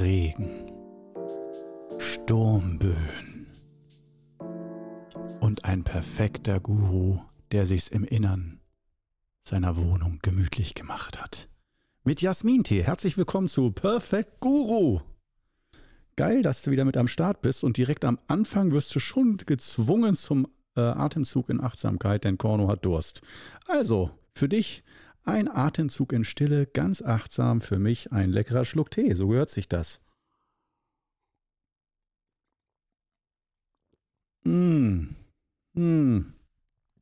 Regen, Sturmböen und ein perfekter Guru, der sich's im Innern seiner Wohnung gemütlich gemacht hat. Mit Jasmintee. Herzlich willkommen zu Perfect Guru. Geil, dass du wieder mit am Start bist und direkt am Anfang wirst du schon gezwungen zum äh, Atemzug in Achtsamkeit, denn Korno hat Durst. Also, für dich ein Atemzug in Stille, ganz achtsam, für mich ein leckerer Schluck Tee, so gehört sich das. Mmh. Mmh.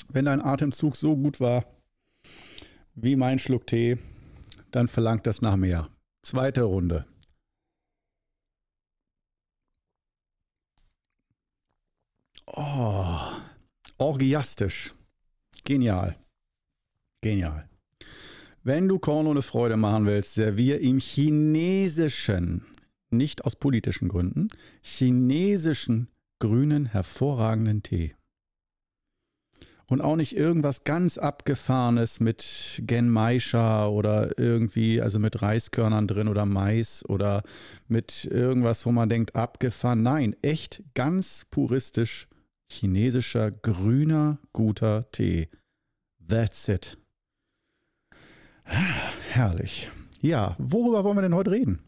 Wenn dein Atemzug so gut war wie mein Schluck Tee, dann verlangt das nach mehr. Zweite Runde. Oh, orgiastisch. Genial. Genial. Wenn du Korno eine Freude machen willst, servier ihm chinesischen, nicht aus politischen Gründen, chinesischen grünen hervorragenden Tee. Und auch nicht irgendwas ganz abgefahrenes mit Genmaisha oder irgendwie, also mit Reiskörnern drin oder Mais oder mit irgendwas, wo man denkt, abgefahren. Nein, echt ganz puristisch chinesischer grüner guter Tee. That's it. Herrlich. Ja, worüber wollen wir denn heute reden?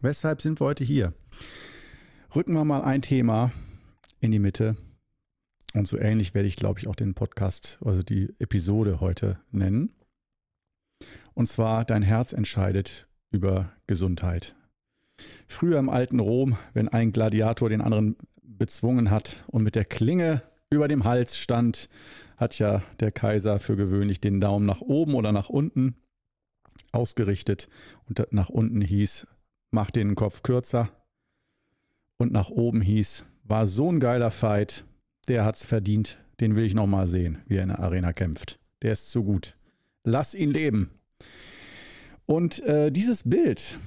Weshalb sind wir heute hier? Rücken wir mal ein Thema in die Mitte. Und so ähnlich werde ich, glaube ich, auch den Podcast, also die Episode heute nennen. Und zwar, dein Herz entscheidet über Gesundheit. Früher im alten Rom, wenn ein Gladiator den anderen bezwungen hat und mit der Klinge über dem Hals stand, hat ja der Kaiser für gewöhnlich den Daumen nach oben oder nach unten ausgerichtet und nach unten hieß, mach den Kopf kürzer und nach oben hieß, war so ein geiler Fight, der hat's verdient, den will ich nochmal sehen, wie er in der Arena kämpft. Der ist zu gut. Lass ihn leben. Und äh, dieses Bild,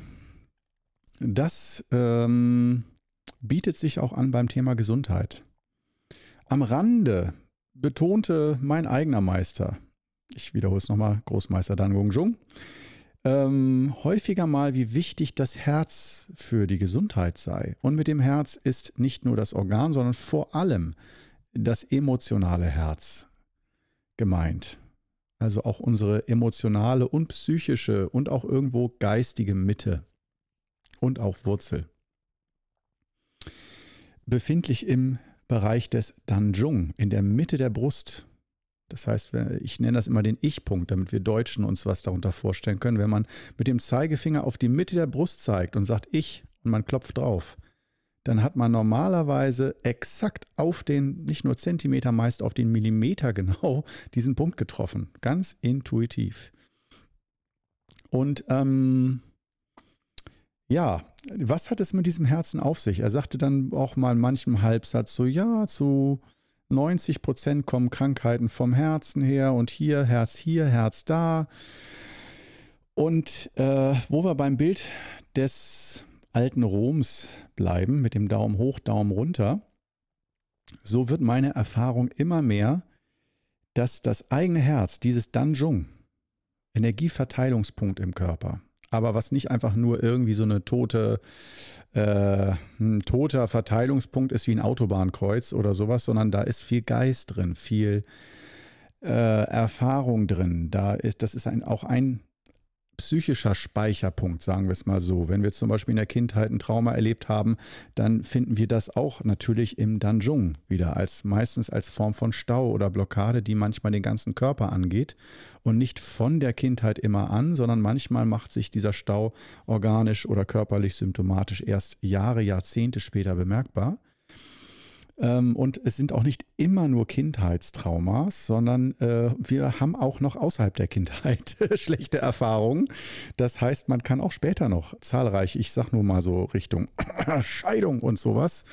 das ähm, bietet sich auch an beim Thema Gesundheit. Am Rande betonte mein eigener Meister, ich wiederhole es nochmal, Großmeister Dan Gong ähm, häufiger mal, wie wichtig das Herz für die Gesundheit sei. Und mit dem Herz ist nicht nur das Organ, sondern vor allem das emotionale Herz gemeint. Also auch unsere emotionale und psychische und auch irgendwo geistige Mitte und auch Wurzel. Befindlich im Bereich des Danjung, in der Mitte der Brust. Das heißt, ich nenne das immer den Ich-Punkt, damit wir Deutschen uns was darunter vorstellen können. Wenn man mit dem Zeigefinger auf die Mitte der Brust zeigt und sagt Ich und man klopft drauf, dann hat man normalerweise exakt auf den, nicht nur Zentimeter, meist auf den Millimeter genau diesen Punkt getroffen. Ganz intuitiv. Und ähm, ja, was hat es mit diesem Herzen auf sich? Er sagte dann auch mal in manchem Halbsatz so, ja, zu 90 Prozent kommen Krankheiten vom Herzen her und hier, Herz hier, Herz da. Und äh, wo wir beim Bild des alten Roms bleiben, mit dem Daumen hoch, Daumen runter, so wird meine Erfahrung immer mehr, dass das eigene Herz, dieses Danjung, Energieverteilungspunkt im Körper, aber was nicht einfach nur irgendwie so eine tote, äh, ein toter Verteilungspunkt ist wie ein Autobahnkreuz oder sowas, sondern da ist viel Geist drin, viel äh, Erfahrung drin. Da ist, das ist ein, auch ein psychischer Speicherpunkt, sagen wir es mal so. Wenn wir zum Beispiel in der Kindheit ein Trauma erlebt haben, dann finden wir das auch natürlich im Danjung wieder, als meistens als Form von Stau oder Blockade, die manchmal den ganzen Körper angeht und nicht von der Kindheit immer an, sondern manchmal macht sich dieser Stau organisch oder körperlich symptomatisch erst Jahre, Jahrzehnte später bemerkbar. Ähm, und es sind auch nicht immer nur Kindheitstraumas, sondern äh, wir haben auch noch außerhalb der Kindheit schlechte Erfahrungen. Das heißt, man kann auch später noch zahlreich, ich sag nur mal so Richtung Scheidung und sowas,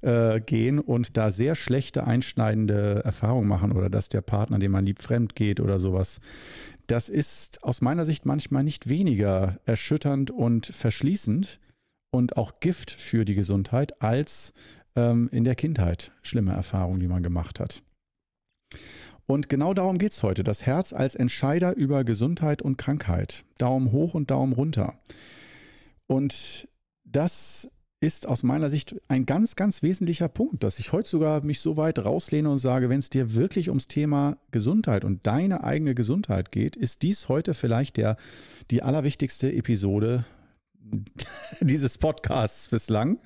äh, gehen und da sehr schlechte einschneidende Erfahrungen machen oder dass der Partner, den man liebt, fremd geht oder sowas. Das ist aus meiner Sicht manchmal nicht weniger erschütternd und verschließend und auch Gift für die Gesundheit als ähm, in der Kindheit schlimme Erfahrungen, die man gemacht hat. Und genau darum geht es heute. Das Herz als Entscheider über Gesundheit und Krankheit. Daumen hoch und Daumen runter. Und das ist aus meiner Sicht ein ganz, ganz wesentlicher Punkt, dass ich heute sogar mich so weit rauslehne und sage, wenn es dir wirklich ums Thema Gesundheit und deine eigene Gesundheit geht, ist dies heute vielleicht der, die allerwichtigste Episode dieses Podcasts bislang.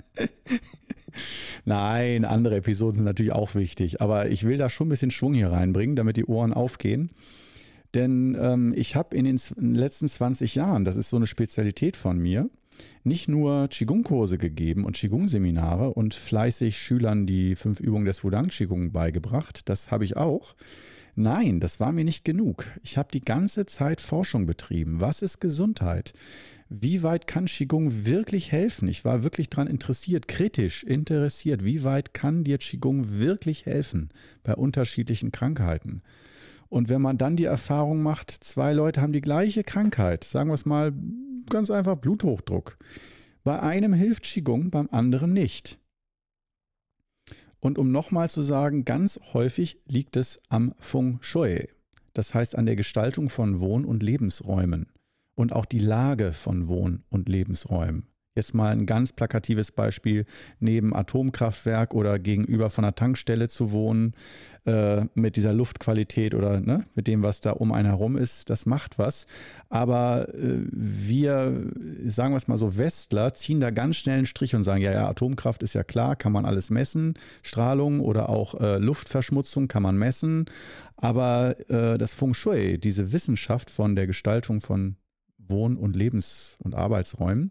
Nein, andere Episoden sind natürlich auch wichtig, aber ich will da schon ein bisschen Schwung hier reinbringen, damit die Ohren aufgehen. Denn ähm, ich habe in den letzten 20 Jahren, das ist so eine Spezialität von mir, nicht nur Qigong-Kurse gegeben und Qigong-Seminare und fleißig Schülern die fünf Übungen des Wudang Qigong beigebracht. Das habe ich auch. Nein, das war mir nicht genug. Ich habe die ganze Zeit Forschung betrieben. Was ist Gesundheit? Wie weit kann Qigong wirklich helfen? Ich war wirklich daran interessiert, kritisch interessiert. Wie weit kann dir Qigong wirklich helfen bei unterschiedlichen Krankheiten? Und wenn man dann die Erfahrung macht, zwei Leute haben die gleiche Krankheit, sagen wir es mal ganz einfach Bluthochdruck. Bei einem hilft Qigong, beim anderen nicht. Und um nochmal zu sagen, ganz häufig liegt es am Feng Shui, das heißt an der Gestaltung von Wohn- und Lebensräumen und auch die Lage von Wohn- und Lebensräumen. Jetzt mal ein ganz plakatives Beispiel, neben Atomkraftwerk oder gegenüber von einer Tankstelle zu wohnen, äh, mit dieser Luftqualität oder ne, mit dem, was da um einen herum ist, das macht was. Aber äh, wir, sagen wir es mal so, Westler ziehen da ganz schnell einen Strich und sagen, ja, ja, Atomkraft ist ja klar, kann man alles messen, Strahlung oder auch äh, Luftverschmutzung kann man messen. Aber äh, das Feng Shui, diese Wissenschaft von der Gestaltung von Wohn- und Lebens- und Arbeitsräumen,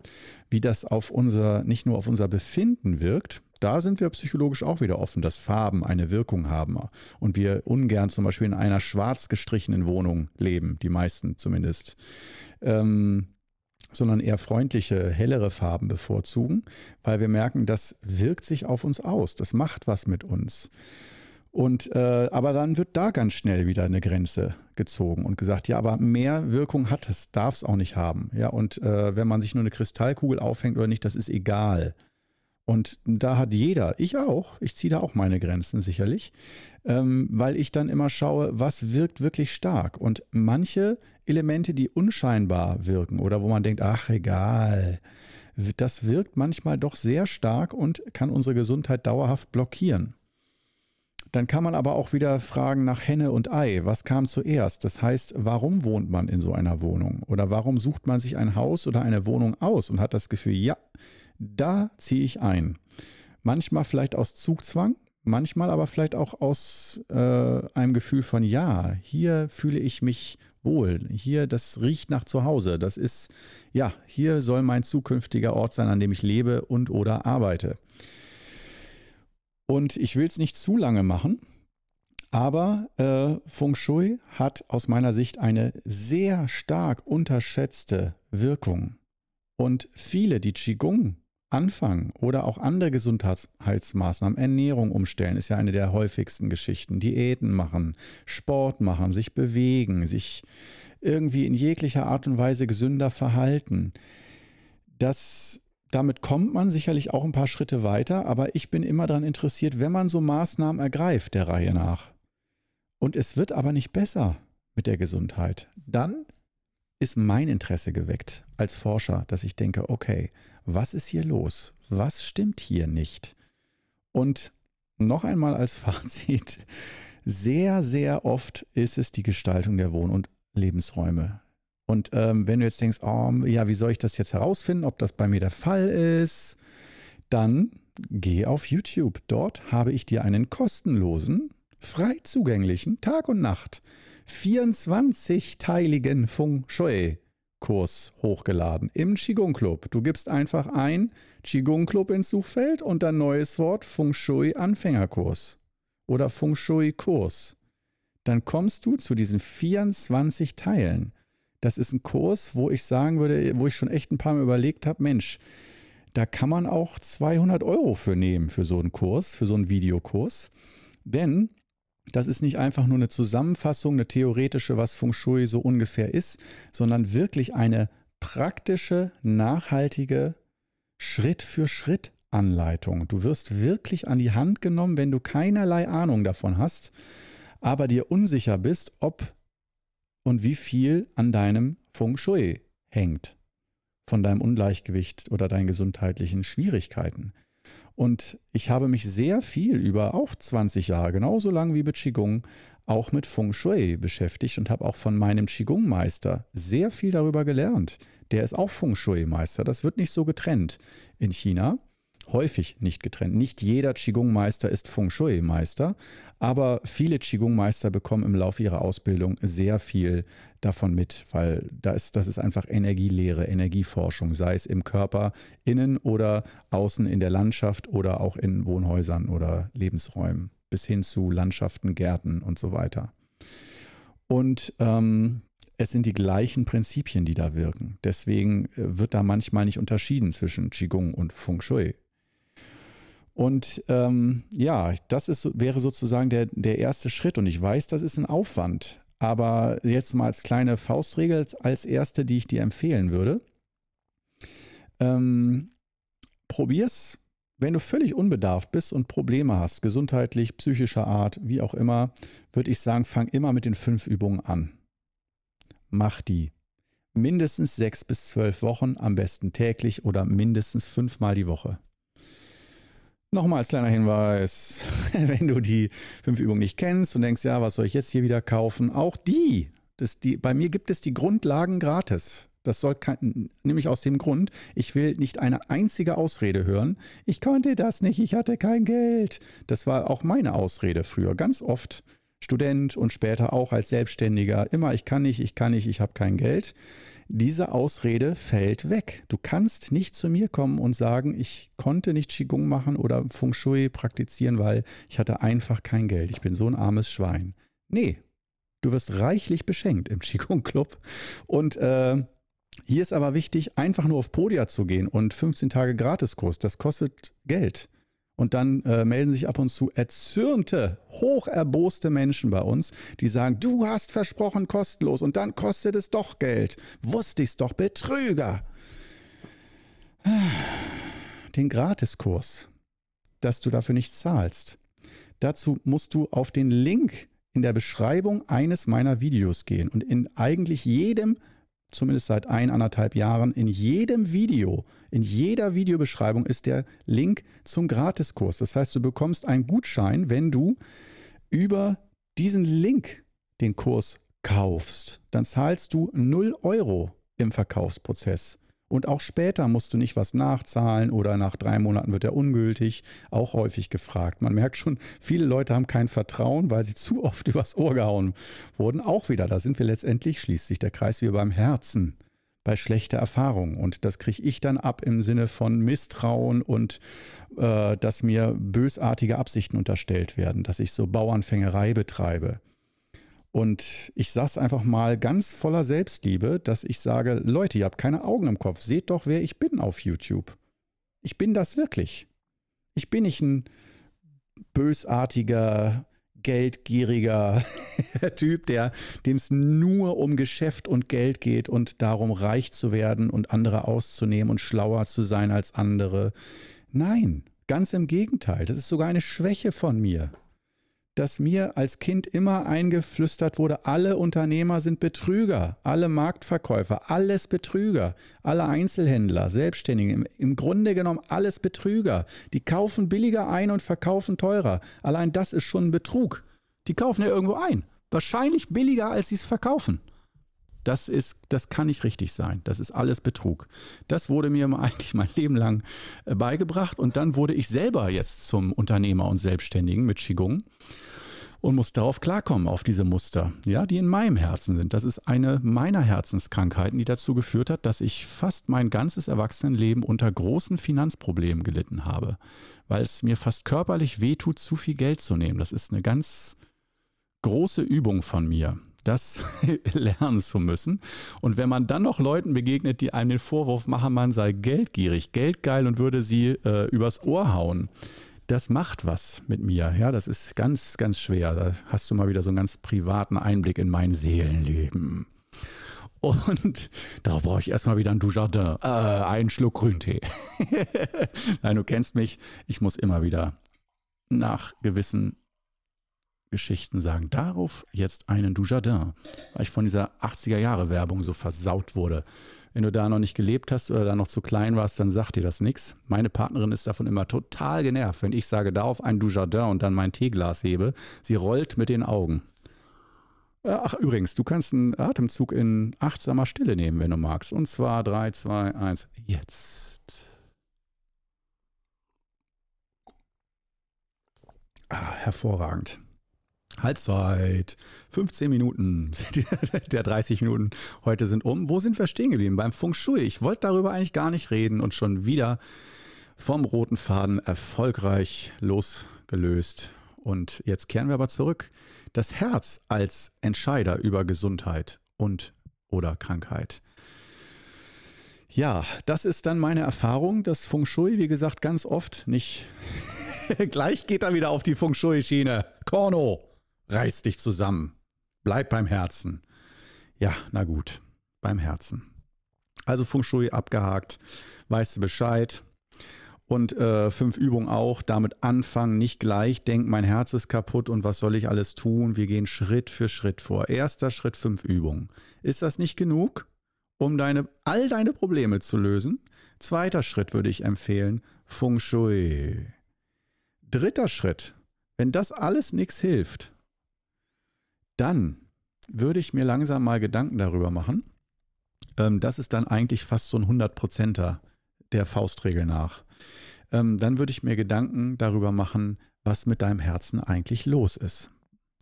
wie das auf unser, nicht nur auf unser Befinden wirkt, da sind wir psychologisch auch wieder offen, dass Farben eine Wirkung haben und wir ungern zum Beispiel in einer schwarz gestrichenen Wohnung leben, die meisten zumindest, ähm, sondern eher freundliche, hellere Farben bevorzugen, weil wir merken, das wirkt sich auf uns aus, das macht was mit uns. Und äh, aber dann wird da ganz schnell wieder eine Grenze gezogen und gesagt, ja, aber mehr Wirkung hat es, darf es auch nicht haben. Ja, und äh, wenn man sich nur eine Kristallkugel aufhängt oder nicht, das ist egal. Und da hat jeder, ich auch, ich ziehe da auch meine Grenzen sicherlich, ähm, weil ich dann immer schaue, was wirkt wirklich stark. Und manche Elemente, die unscheinbar wirken oder wo man denkt, ach egal, das wirkt manchmal doch sehr stark und kann unsere Gesundheit dauerhaft blockieren. Dann kann man aber auch wieder fragen nach Henne und Ei. Was kam zuerst? Das heißt, warum wohnt man in so einer Wohnung? Oder warum sucht man sich ein Haus oder eine Wohnung aus und hat das Gefühl, ja, da ziehe ich ein. Manchmal vielleicht aus Zugzwang, manchmal aber vielleicht auch aus äh, einem Gefühl von, ja, hier fühle ich mich wohl, hier, das riecht nach Zuhause, das ist, ja, hier soll mein zukünftiger Ort sein, an dem ich lebe und oder arbeite. Und ich will es nicht zu lange machen, aber äh, Feng Shui hat aus meiner Sicht eine sehr stark unterschätzte Wirkung. Und viele, die Qigong anfangen oder auch andere Gesundheitsmaßnahmen, Ernährung umstellen, ist ja eine der häufigsten Geschichten. Diäten machen, Sport machen, sich bewegen, sich irgendwie in jeglicher Art und Weise gesünder verhalten. Das damit kommt man sicherlich auch ein paar Schritte weiter, aber ich bin immer daran interessiert, wenn man so Maßnahmen ergreift, der Reihe nach. Und es wird aber nicht besser mit der Gesundheit. Dann ist mein Interesse geweckt als Forscher, dass ich denke, okay, was ist hier los? Was stimmt hier nicht? Und noch einmal als Fazit, sehr, sehr oft ist es die Gestaltung der Wohn- und Lebensräume, und ähm, wenn du jetzt denkst, oh, ja, wie soll ich das jetzt herausfinden, ob das bei mir der Fall ist, dann geh auf YouTube. Dort habe ich dir einen kostenlosen, frei zugänglichen Tag und Nacht 24-teiligen Feng Shui Kurs hochgeladen im Qigong Club. Du gibst einfach ein Qigong Club ins Suchfeld und dann neues Wort Feng Shui Anfängerkurs oder Feng Shui Kurs. Dann kommst du zu diesen 24 Teilen. Das ist ein Kurs, wo ich sagen würde, wo ich schon echt ein paar Mal überlegt habe, Mensch, da kann man auch 200 Euro für nehmen, für so einen Kurs, für so einen Videokurs. Denn das ist nicht einfach nur eine Zusammenfassung, eine theoretische, was Feng Shui so ungefähr ist, sondern wirklich eine praktische, nachhaltige Schritt für Schritt Anleitung. Du wirst wirklich an die Hand genommen, wenn du keinerlei Ahnung davon hast, aber dir unsicher bist, ob und wie viel an deinem Feng Shui hängt. von deinem Ungleichgewicht oder deinen gesundheitlichen Schwierigkeiten. Und ich habe mich sehr viel über auch 20 Jahre, genauso lang wie mit Qigong, auch mit Feng Shui beschäftigt und habe auch von meinem Qigong-Meister sehr viel darüber gelernt. Der ist auch Feng Shui-Meister. Das wird nicht so getrennt in China. Häufig nicht getrennt. Nicht jeder Qigong-Meister ist Feng Shui-Meister, aber viele Qigong-Meister bekommen im Laufe ihrer Ausbildung sehr viel davon mit, weil da das ist einfach Energielehre, Energieforschung, sei es im Körper, innen oder außen in der Landschaft oder auch in Wohnhäusern oder Lebensräumen, bis hin zu Landschaften, Gärten und so weiter. Und ähm, es sind die gleichen Prinzipien, die da wirken. Deswegen äh, wird da manchmal nicht unterschieden zwischen Qigong und Feng Shui. Und ähm, ja, das ist, wäre sozusagen der, der erste Schritt. Und ich weiß, das ist ein Aufwand. Aber jetzt mal als kleine Faustregel, als erste, die ich dir empfehlen würde. Ähm, probier's, wenn du völlig unbedarft bist und Probleme hast, gesundheitlich, psychischer Art, wie auch immer, würde ich sagen, fang immer mit den fünf Übungen an. Mach die. Mindestens sechs bis zwölf Wochen, am besten täglich oder mindestens fünfmal die Woche. Nochmal als kleiner Hinweis, wenn du die fünf Übungen nicht kennst und denkst, ja, was soll ich jetzt hier wieder kaufen? Auch die, das, die bei mir gibt es die Grundlagen gratis. Das soll kein, nämlich aus dem Grund, ich will nicht eine einzige Ausrede hören. Ich konnte das nicht, ich hatte kein Geld. Das war auch meine Ausrede früher, ganz oft. Student und später auch als Selbstständiger. Immer, ich kann nicht, ich kann nicht, ich habe kein Geld diese Ausrede fällt weg. Du kannst nicht zu mir kommen und sagen, ich konnte nicht Qigong machen oder Feng Shui praktizieren, weil ich hatte einfach kein Geld. Ich bin so ein armes Schwein. Nee, du wirst reichlich beschenkt im Qigong Club. Und äh, hier ist aber wichtig, einfach nur auf Podia zu gehen und 15 Tage Gratiskurs, das kostet Geld. Und dann äh, melden sich ab und zu erzürnte, hocherboste Menschen bei uns, die sagen, du hast versprochen kostenlos und dann kostet es doch Geld. Wusste ich's doch, Betrüger. Den Gratiskurs, dass du dafür nichts zahlst. Dazu musst du auf den Link in der Beschreibung eines meiner Videos gehen. Und in eigentlich jedem zumindest seit eineinhalb Jahren, in jedem Video, in jeder Videobeschreibung ist der Link zum Gratiskurs. Das heißt, du bekommst einen Gutschein, wenn du über diesen Link den Kurs kaufst. Dann zahlst du 0 Euro im Verkaufsprozess. Und auch später musst du nicht was nachzahlen oder nach drei Monaten wird er ungültig. Auch häufig gefragt. Man merkt schon, viele Leute haben kein Vertrauen, weil sie zu oft übers Ohr gehauen wurden. Auch wieder, da sind wir letztendlich, schließt sich der Kreis wie beim Herzen bei schlechter Erfahrung. Und das kriege ich dann ab im Sinne von Misstrauen und äh, dass mir bösartige Absichten unterstellt werden, dass ich so Bauernfängerei betreibe. Und ich sage einfach mal ganz voller Selbstliebe, dass ich sage, Leute, ihr habt keine Augen im Kopf, seht doch, wer ich bin auf YouTube. Ich bin das wirklich. Ich bin nicht ein bösartiger, geldgieriger Typ, der dem es nur um Geschäft und Geld geht und darum reich zu werden und andere auszunehmen und schlauer zu sein als andere. Nein, ganz im Gegenteil, das ist sogar eine Schwäche von mir dass mir als Kind immer eingeflüstert wurde, alle Unternehmer sind Betrüger, alle Marktverkäufer, alles Betrüger, alle Einzelhändler, Selbstständige, im, im, Grunde genommen alles Betrüger. Die kaufen billiger ein und verkaufen teurer. Allein das ist schon ein Betrug. Die kaufen ja irgendwo ein. Wahrscheinlich billiger, als sie es verkaufen. Das ist, das kann nicht richtig sein. Das ist alles Betrug. Das wurde mir eigentlich mein Leben lang äh, beigebracht und dann wurde ich selber jetzt zum Unternehmer und Selbstständigen mit Qigong und muss darauf klarkommen, auf diese Muster, ja, die in meinem Herzen sind. Das ist eine meiner Herzenskrankheiten, die dazu geführt hat, dass ich fast mein ganzes Erwachsenenleben unter großen Finanzproblemen gelitten habe, weil es mir fast körperlich wehtut, zu viel Geld zu nehmen. Das ist eine ganz große Übung von mir das lernen zu müssen. Und wenn man dann noch Leuten begegnet, die einem den Vorwurf machen, man sei geldgierig, geldgeil und würde sie äh, übers Ohr hauen, das macht was mit mir. Ja, das ist ganz, ganz schwer. Da hast du mal wieder so einen ganz privaten Einblick in mein Seelenleben. Und darauf brauche ich erstmal wieder ein Dujardin, äh, einen Schluck Grüntee. Nein, du kennst mich. Ich muss immer wieder nach gewissen Geschichten sagen. Darauf jetzt einen Dujardin, weil ich von dieser 80er Jahre Werbung so versaut wurde Wenn du da noch nicht gelebt hast oder da noch zu klein warst, dann sagt dir das nichts. Meine Partnerin ist davon immer total genervt, wenn ich sage, da auf ein Dujardin und dann mein Teeglas hebe. Sie rollt mit den Augen. Ach, übrigens, du kannst einen Atemzug in achtsamer Stille nehmen, wenn du magst. Und zwar 3, 2, 1, jetzt. Ah, hervorragend. Halbzeit. 15 Minuten. Der 30 Minuten heute sind um. Wo sind wir stehen geblieben? Beim Feng Shui. Ich wollte darüber eigentlich gar nicht reden und schon wieder vom roten Faden erfolgreich losgelöst. Und jetzt kehren wir aber zurück. Das Herz als Entscheider über Gesundheit und oder Krankheit. Ja, das ist dann meine Erfahrung. Das Feng Shui, wie gesagt, ganz oft nicht. Gleich geht er wieder auf die Feng Shui-Schiene. Korno! Reiß dich zusammen. Bleib beim Herzen. Ja, na gut, beim Herzen. Also Feng Shui abgehakt, weißt du Bescheid. Und äh, fünf Übungen auch, damit anfangen, nicht gleich denken, mein Herz ist kaputt und was soll ich alles tun? Wir gehen Schritt für Schritt vor. Erster Schritt, fünf Übungen. Ist das nicht genug, um deine, all deine Probleme zu lösen? Zweiter Schritt würde ich empfehlen, Feng Shui. Dritter Schritt, wenn das alles nichts hilft, dann würde ich mir langsam mal Gedanken darüber machen. Ähm, das ist dann eigentlich fast so ein 100%er der Faustregel nach. Ähm, dann würde ich mir Gedanken darüber machen, was mit deinem Herzen eigentlich los ist.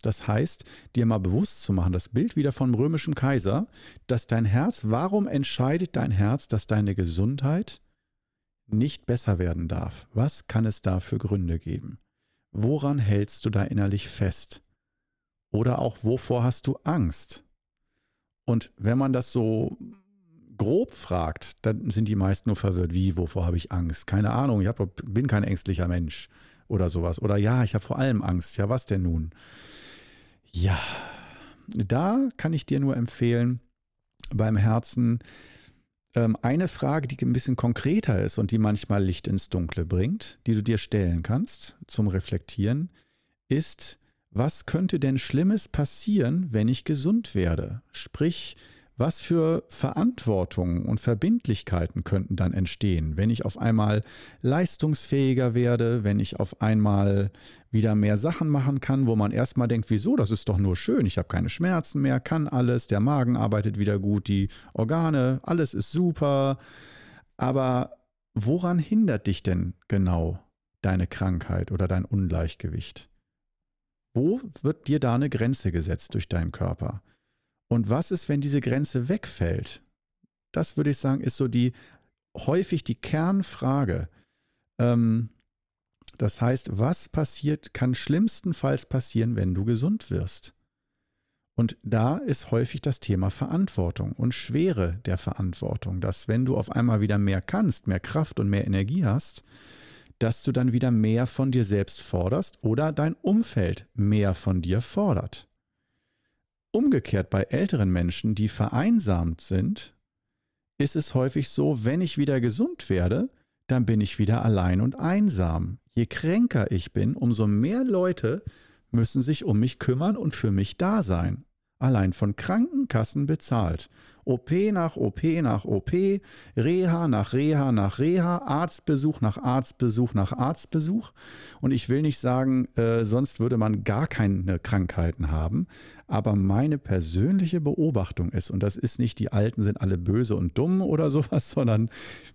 Das heißt, dir mal bewusst zu machen, das Bild wieder vom römischen Kaiser, dass dein Herz, warum entscheidet dein Herz, dass deine Gesundheit nicht besser werden darf? Was kann es da für Gründe geben? Woran hältst du da innerlich fest? Oder auch, wovor hast du Angst? Und wenn man das so grob fragt, dann sind die meisten nur verwirrt. Wie, wovor habe ich Angst? Keine Ahnung, ich hab, bin kein ängstlicher Mensch oder sowas. Oder ja, ich habe vor allem Angst. Ja, was denn nun? Ja, da kann ich dir nur empfehlen, beim Herzen ähm, eine Frage, die ein bisschen konkreter ist und die manchmal Licht ins Dunkle bringt, die du dir stellen kannst zum Reflektieren, ist, was könnte denn Schlimmes passieren, wenn ich gesund werde? Sprich, was für Verantwortungen und Verbindlichkeiten könnten dann entstehen, wenn ich auf einmal leistungsfähiger werde, wenn ich auf einmal wieder mehr Sachen machen kann, wo man erstmal denkt, wieso, das ist doch nur schön, ich habe keine Schmerzen mehr, kann alles, der Magen arbeitet wieder gut, die Organe, alles ist super. Aber woran hindert dich denn genau deine Krankheit oder dein Ungleichgewicht? Wo wird dir da eine Grenze gesetzt durch deinen Körper? Und was ist, wenn diese Grenze wegfällt? Das würde ich sagen, ist so die häufig die Kernfrage. Ähm, das heißt, was passiert, kann schlimmstenfalls passieren, wenn du gesund wirst? Und da ist häufig das Thema Verantwortung und Schwere der Verantwortung, dass wenn du auf einmal wieder mehr kannst, mehr Kraft und mehr Energie hast, dass du dann wieder mehr von dir selbst forderst oder dein Umfeld mehr von dir fordert. Umgekehrt bei älteren Menschen, die vereinsamt sind, ist es häufig so, wenn ich wieder gesund werde, dann bin ich wieder allein und einsam. Je kränker ich bin, umso mehr Leute müssen sich um mich kümmern und für mich da sein allein von Krankenkassen bezahlt. OP nach OP nach OP, Reha nach Reha nach Reha, Arztbesuch nach Arztbesuch nach Arztbesuch. Und ich will nicht sagen, äh, sonst würde man gar keine Krankheiten haben. Aber meine persönliche Beobachtung ist, und das ist nicht, die Alten sind alle böse und dumm oder sowas, sondern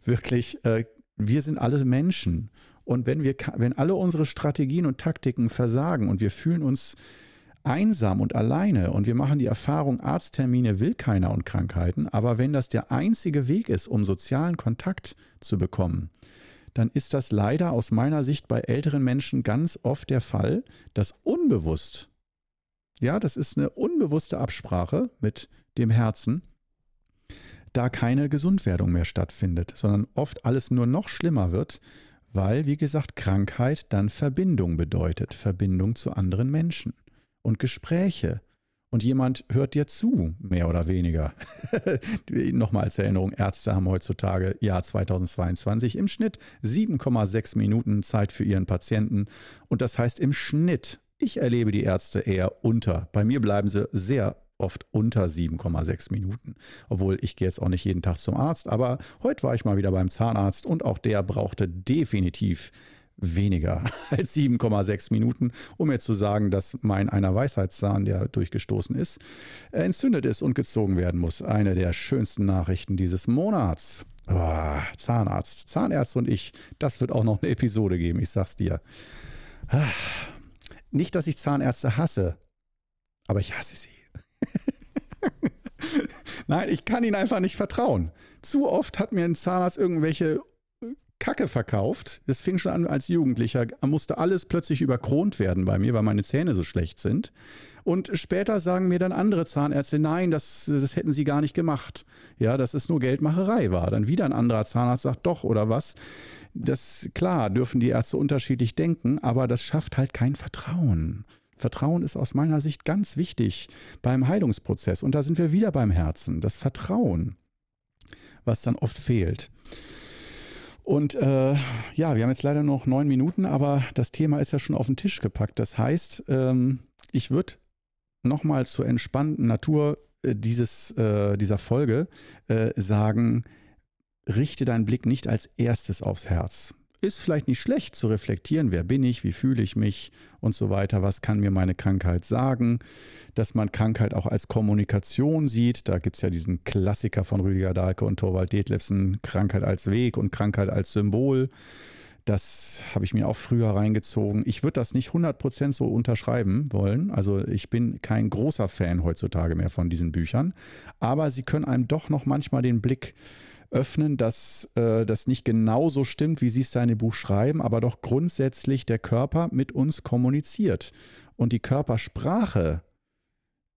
wirklich, äh, wir sind alle Menschen. Und wenn wir, wenn alle unsere Strategien und Taktiken versagen und wir fühlen uns einsam und alleine und wir machen die Erfahrung, Arzttermine will keiner und Krankheiten, aber wenn das der einzige Weg ist, um sozialen Kontakt zu bekommen, dann ist das leider aus meiner Sicht bei älteren Menschen ganz oft der Fall, dass unbewusst, ja, das ist eine unbewusste Absprache mit dem Herzen, da keine Gesundwerdung mehr stattfindet, sondern oft alles nur noch schlimmer wird, weil, wie gesagt, Krankheit dann Verbindung bedeutet, Verbindung zu anderen Menschen und Gespräche. Und jemand hört dir zu, mehr oder weniger. Nochmal als Erinnerung, Ärzte haben heutzutage, Jahr 2022, im Schnitt 7,6 Minuten Zeit für ihren Patienten. Und das heißt im Schnitt, ich erlebe die Ärzte eher unter. Bei mir bleiben sie sehr oft unter 7,6 Minuten. Obwohl ich gehe jetzt auch nicht jeden Tag zum Arzt, aber heute war ich mal wieder beim Zahnarzt und auch der brauchte definitiv weniger als 7,6 Minuten, um mir zu sagen, dass mein einer Weisheitszahn, der durchgestoßen ist, entzündet ist und gezogen werden muss. Eine der schönsten Nachrichten dieses Monats. Oh, Zahnarzt, Zahnärzte und ich, das wird auch noch eine Episode geben, ich sag's dir. Ah, nicht, dass ich Zahnärzte hasse, aber ich hasse sie. Nein, ich kann ihnen einfach nicht vertrauen. Zu oft hat mir ein Zahnarzt irgendwelche Kacke verkauft. Das fing schon an als Jugendlicher. Musste alles plötzlich überkront werden bei mir, weil meine Zähne so schlecht sind. Und später sagen mir dann andere Zahnärzte, nein, das, das hätten sie gar nicht gemacht. Ja, dass es nur Geldmacherei war. Dann wieder ein anderer Zahnarzt sagt, doch oder was. Das, klar, dürfen die Ärzte unterschiedlich denken, aber das schafft halt kein Vertrauen. Vertrauen ist aus meiner Sicht ganz wichtig beim Heilungsprozess. Und da sind wir wieder beim Herzen. Das Vertrauen, was dann oft fehlt. Und äh, ja, wir haben jetzt leider noch neun Minuten, aber das Thema ist ja schon auf den Tisch gepackt. Das heißt, ähm, ich würde nochmal zur entspannten Natur äh, dieses, äh, dieser Folge äh, sagen, richte deinen Blick nicht als erstes aufs Herz ist vielleicht nicht schlecht zu reflektieren, wer bin ich, wie fühle ich mich und so weiter, was kann mir meine Krankheit sagen, dass man Krankheit auch als Kommunikation sieht. Da gibt es ja diesen Klassiker von Rüdiger Dahlke und Torwald Detlefsen, Krankheit als Weg und Krankheit als Symbol. Das habe ich mir auch früher reingezogen. Ich würde das nicht 100% so unterschreiben wollen. Also ich bin kein großer Fan heutzutage mehr von diesen Büchern. Aber sie können einem doch noch manchmal den Blick äh, öffnen, dass äh, das nicht genauso stimmt, wie Sie es da in dem Buch schreiben, aber doch grundsätzlich der Körper mit uns kommuniziert. Und die Körpersprache,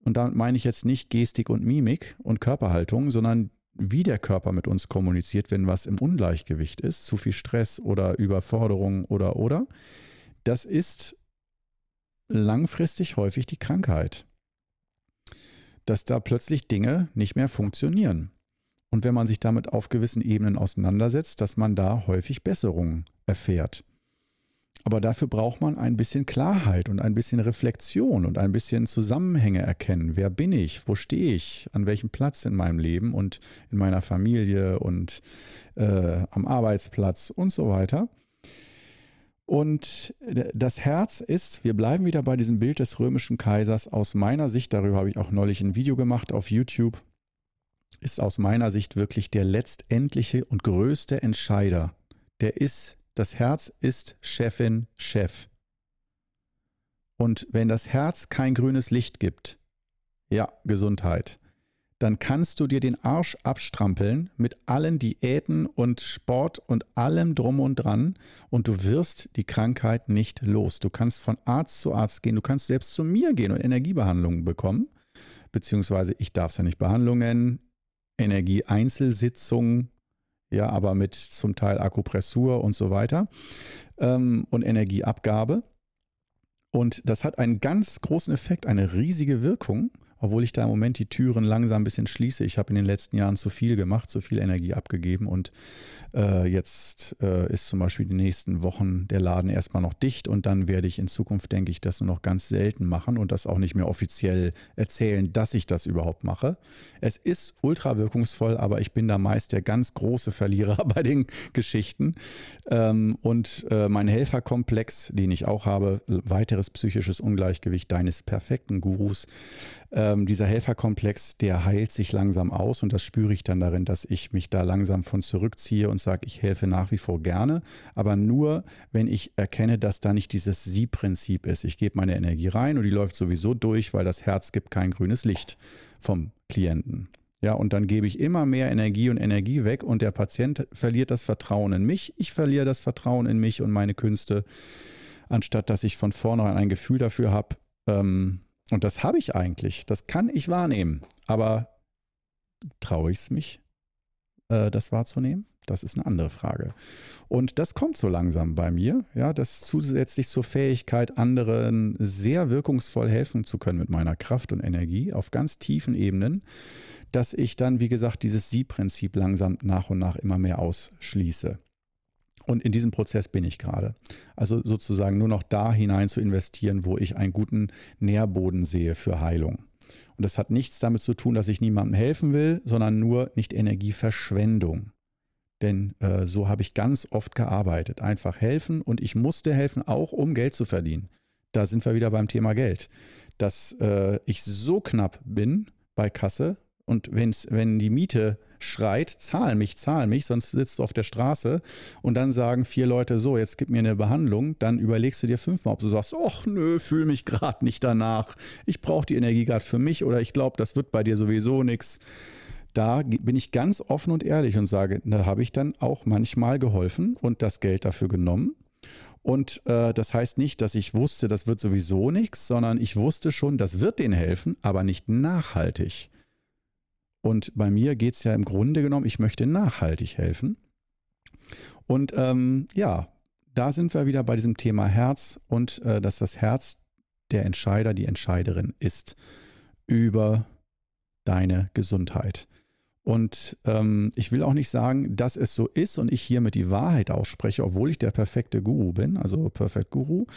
und damit meine ich jetzt nicht Gestik und Mimik und Körperhaltung, sondern wie der Körper mit uns kommuniziert, wenn was im Ungleichgewicht ist, zu viel Stress oder Überforderung oder oder, das ist langfristig häufig die Krankheit. Dass da plötzlich Dinge nicht mehr funktionieren und wenn man sich damit auf gewissen Ebenen auseinandersetzt, dass man da häufig Besserungen erfährt. Aber dafür braucht man ein bisschen Klarheit und ein bisschen Reflexion und ein bisschen Zusammenhänge erkennen. Wer bin ich? Wo stehe ich? An welchem Platz in meinem Leben und in meiner Familie und äh, am Arbeitsplatz und so weiter. Und das Herz ist, wir bleiben wieder bei diesem Bild des römischen Kaisers aus meiner Sicht, darüber habe ich auch neulich ein Video gemacht auf YouTube, ist aus meiner Sicht wirklich der letztendliche und größte Entscheider. Der ist, das Herz ist Chefin, Chef. Und wenn das Herz kein grünes Licht gibt, ja, Gesundheit, dann kannst du dir den Arsch abstrampeln mit allen Diäten und Sport und allem drum und dran und du wirst die Krankheit nicht los. Du kannst von Arzt zu Arzt gehen, du kannst selbst zu mir gehen und Energiebehandlungen bekommen, beziehungsweise ich darf es ja nicht Behandlungen, Energieeinzelsitzungen, ja, aber mit zum Teil Akupressur und so weiter ähm, und Energieabgabe. Und das hat einen ganz großen Effekt, eine riesige Wirkung obwohl ich da im Moment die Türen langsam ein bisschen schließe. Ich habe in den letzten Jahren zu viel gemacht, zu viel Energie abgegeben und äh, jetzt äh, ist zum Beispiel die nächsten Wochen der Laden erstmal noch dicht und dann werde ich in Zukunft, denke ich, das nur noch ganz selten machen und das auch nicht mehr offiziell erzählen, dass ich das überhaupt mache. Es ist ultra wirkungsvoll, aber ich bin da meist der ganz große Verlierer bei den Geschichten. Ähm, und äh, mein Helferkomplex, den ich auch habe, weiteres psychisches Ungleichgewicht deines perfekten Gurus, ähm, dieser Helferkomplex, der heilt sich langsam aus und das spüre ich dann darin, dass ich mich da langsam von zurückziehe und sage, ich helfe nach wie vor gerne, aber nur, wenn ich erkenne, dass da nicht dieses Sie-Prinzip ist. Ich gebe meine Energie rein und die läuft sowieso durch, weil das Herz gibt kein grünes Licht vom Klienten. Ja, und dann gebe ich immer mehr Energie und Energie weg und der Patient verliert das Vertrauen in mich. Ich verliere das Vertrauen in mich und meine Künste, anstatt dass ich von vornherein ein Gefühl dafür habe, ähm, und das habe ich eigentlich, das kann ich wahrnehmen. Aber traue ich es mich, äh, das wahrzunehmen? Das ist eine andere Frage. Und das kommt so langsam bei mir, ja, das zusätzlich zur Fähigkeit, anderen sehr wirkungsvoll helfen zu können mit meiner Kraft und Energie auf ganz tiefen Ebenen, dass ich dann, wie gesagt, dieses Sie-Prinzip langsam nach und nach immer mehr ausschließe. Und in diesem Prozess bin ich gerade. Also sozusagen nur noch da hinein zu investieren, wo ich einen guten Nährboden sehe für Heilung. Und das hat nichts damit zu tun, dass ich niemandem helfen will, sondern nur nicht Energieverschwendung. Denn äh, so habe ich ganz oft gearbeitet. Einfach helfen und ich musste helfen, auch um Geld zu verdienen. Da sind wir wieder beim Thema Geld. Dass äh, ich so knapp bin bei Kasse und wenn's, wenn die Miete schreit, zahl mich, zahl mich, sonst sitzt du auf der Straße und dann sagen vier Leute so, jetzt gib mir eine Behandlung, dann überlegst du dir fünfmal, ob du sagst, ach nö, fühle mich gerade nicht danach, ich brauche die Energie gerade für mich oder ich glaube, das wird bei dir sowieso nichts. Da bin ich ganz offen und ehrlich und sage, da habe ich dann auch manchmal geholfen und das Geld dafür genommen. Und äh, das heißt nicht, dass ich wusste, das wird sowieso nichts, sondern ich wusste schon, das wird denen helfen, aber nicht nachhaltig. Und bei mir geht es ja im Grunde genommen, ich möchte nachhaltig helfen. Und ähm, ja, da sind wir wieder bei diesem Thema Herz und äh, dass das Herz der Entscheider, die Entscheiderin ist über deine Gesundheit. Und ähm, ich will auch nicht sagen, dass es so ist und ich hiermit die Wahrheit ausspreche, obwohl ich der perfekte Guru bin, also Perfect Guru.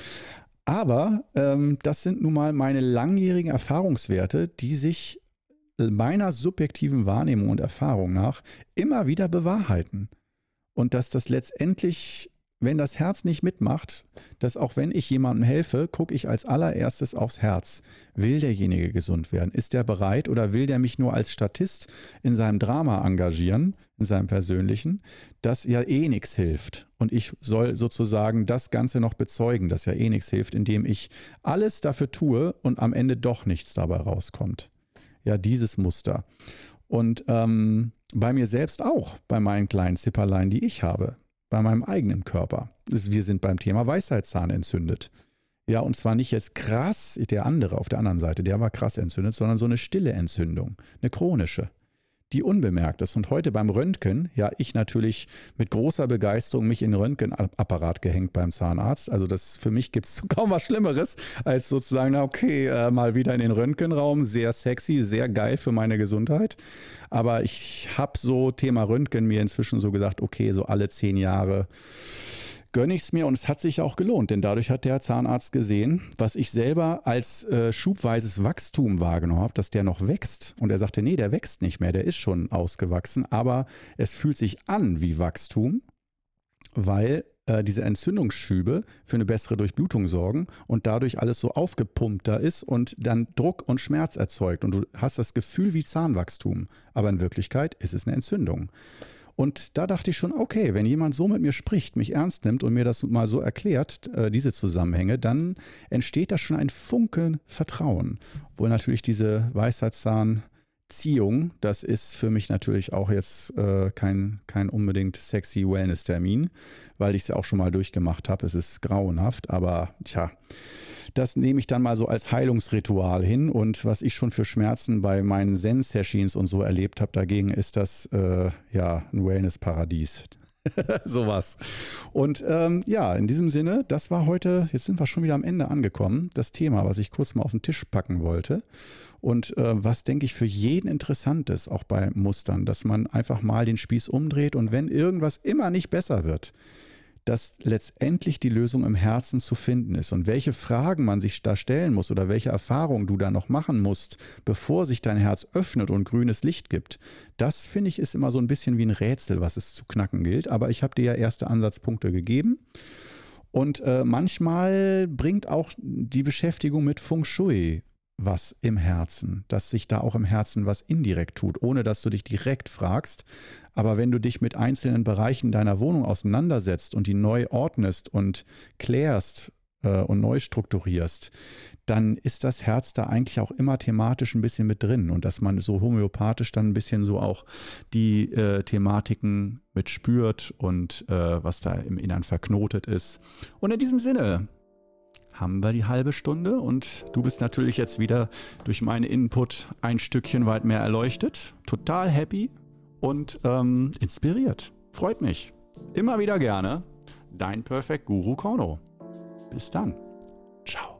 Aber ähm, das sind nun mal meine langjährigen Erfahrungswerte, die sich meiner subjektiven Wahrnehmung und Erfahrung nach immer wieder bewahrheiten. Und dass das letztendlich, wenn das Herz nicht mitmacht, dass auch wenn ich jemandem helfe, gucke ich als allererstes aufs Herz. Will derjenige gesund werden? Ist der bereit oder will der mich nur als Statist in seinem Drama engagieren, in seinem persönlichen, das ja eh nichts hilft? Und ich soll sozusagen das Ganze noch bezeugen, dass ja eh nichts hilft, indem ich alles dafür tue und am Ende doch nichts dabei rauskommt ja dieses Muster. Und ähm, bei mir selbst auch, bei meinen kleinen Zipperlein, die ich habe, bei meinem eigenen Körper. Wir sind beim Thema Weisheitszahn entzündet. Ja, und zwar nicht jetzt krass, der andere auf der anderen Seite, der war krass entzündet, sondern so eine stille Entzündung, eine chronische die unbemerkt ist. Und heute beim Röntgen, ja, ich natürlich mit großer Begeisterung mich in den Röntgenapparat gehängt beim Zahnarzt. Also das für mich gibt es kaum was Schlimmeres, als sozusagen, okay, äh, mal wieder in den Röntgenraum. Sehr sexy, sehr geil für meine Gesundheit. Aber ich habe so Thema Röntgen mir inzwischen so gesagt, okay, so alle zehn Jahre gönne ich es mir und es hat sich auch gelohnt, denn dadurch hat der Zahnarzt gesehen, was ich selber als äh, schubweises Wachstum wahrgenommen habe, dass der noch wächst. Und er sagte, nee, der wächst nicht mehr, der ist schon ausgewachsen, aber es fühlt sich an wie Wachstum, weil äh, diese Entzündungsschübe für eine bessere Durchblutung sorgen und dadurch alles so aufgepumpter ist und dann Druck und Schmerz erzeugt. Und du hast das Gefühl wie Zahnwachstum, aber in Wirklichkeit ist es eine Entzündung. Und da dachte ich schon, okay, wenn jemand so mit mir spricht, mich ernst nimmt und mir das mal so erklärt, äh, diese Zusammenhänge, dann entsteht da schon ein Funken Vertrauen. Wohl natürlich diese Weisheitszahnziehung, das ist für mich natürlich auch jetzt äh, kein, kein unbedingt sexy Wellness-Termin, weil ich es ja auch schon mal durchgemacht habe. Es ist grauenhaft, aber tja, das nehme ich dann mal so als Heilungsritual hin. Und was ich schon für Schmerzen bei meinen Zen-Sessions und so erlebt habe, dagegen ist das äh, ja ein Wellness-Paradies. Sowas. Und ähm, ja, in diesem Sinne, das war heute, jetzt sind wir schon wieder am Ende angekommen, das Thema, was ich kurz mal auf den Tisch packen wollte. Und äh, was, denke ich, für jeden interessant ist, auch bei Mustern, dass man einfach mal den Spieß umdreht und wenn irgendwas immer nicht besser wird, dass letztendlich die Lösung im Herzen zu finden ist. Und welche Fragen man sich da stellen muss oder welche Erfahrungen du da noch machen musst, bevor sich dein Herz öffnet und grünes Licht gibt, das finde ich ist immer so ein bisschen wie ein Rätsel, was es zu knacken gilt. Aber ich habe dir ja erste Ansatzpunkte gegeben. Und äh, manchmal bringt auch die Beschäftigung mit Feng Shui was im Herzen, dass sich da auch im Herzen was indirekt tut, ohne dass du dich direkt fragst. Aber wenn du dich mit einzelnen Bereichen deiner Wohnung auseinandersetzt und die neu ordnest und klärst äh, und neu strukturierst, dann ist das Herz da eigentlich auch immer thematisch ein bisschen mit drin und dass man so homöopathisch dann ein bisschen so auch die äh, Thematiken mitspürt und äh, was da im Innern verknotet ist. Und in diesem Sinne, haben wir die halbe Stunde und du bist natürlich jetzt wieder durch meinen Input ein Stückchen weit mehr erleuchtet. Total happy und ähm, inspiriert. Freut mich. Immer wieder gerne. Dein Perfect Guru Kono. Bis dann. Ciao.